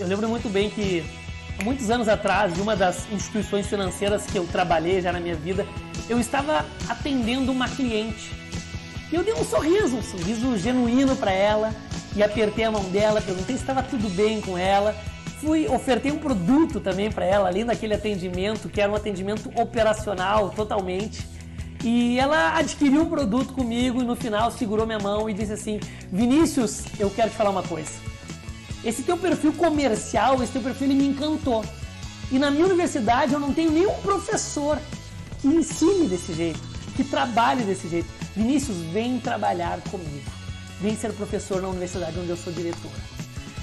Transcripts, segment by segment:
Eu lembro muito bem que há muitos anos atrás, de uma das instituições financeiras que eu trabalhei já na minha vida, eu estava atendendo uma cliente. E eu dei um sorriso, um sorriso genuíno para ela, e apertei a mão dela, perguntei se estava tudo bem com ela. Fui, ofertei um produto também para ela, além daquele atendimento, que era um atendimento operacional totalmente. E ela adquiriu o produto comigo e no final segurou minha mão e disse assim: Vinícius, eu quero te falar uma coisa. Esse teu perfil comercial, esse teu perfil me encantou. E na minha universidade eu não tenho nenhum professor que ensine desse jeito, que trabalhe desse jeito. Vinícius, vem trabalhar comigo. Vem ser professor na universidade onde eu sou diretora.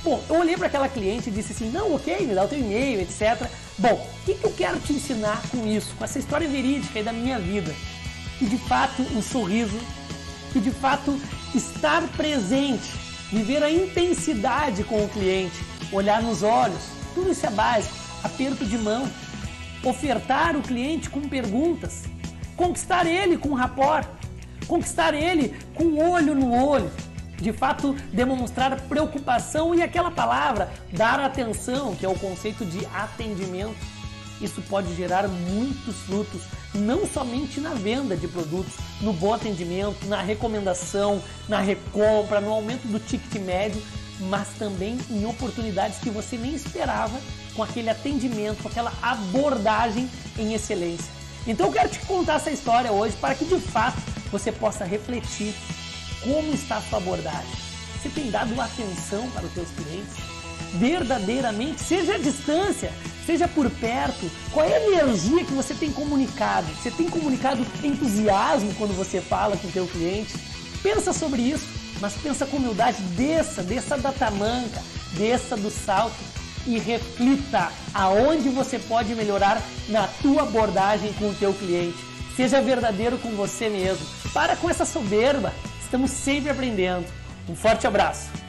Bom, eu olhei para aquela cliente e disse assim: não, ok, me dá o teu e-mail, etc. Bom, o que, que eu quero te ensinar com isso, com essa história verídica aí da minha vida? Que de fato um sorriso, que de fato estar presente, viver a intensidade com o cliente, olhar nos olhos, tudo isso é básico. Aperto de mão, ofertar o cliente com perguntas, conquistar ele com rapport, conquistar ele com olho no olho de fato demonstrar preocupação e aquela palavra, dar atenção, que é o conceito de atendimento. Isso pode gerar muitos frutos, não somente na venda de produtos, no bom atendimento, na recomendação, na recompra, no aumento do ticket médio, mas também em oportunidades que você nem esperava com aquele atendimento, com aquela abordagem em excelência. Então eu quero te contar essa história hoje para que de fato você possa refletir como está a sua abordagem? Você tem dado atenção para os seus clientes? Verdadeiramente, seja à distância, seja por perto, qual é a energia que você tem comunicado? Você tem comunicado entusiasmo quando você fala com o teu cliente? Pensa sobre isso, mas pensa com humildade, desça, desça da tamanca, desça do salto e reflita aonde você pode melhorar na tua abordagem com o teu cliente. Seja verdadeiro com você mesmo. Para com essa soberba. Estamos sempre aprendendo. Um forte abraço!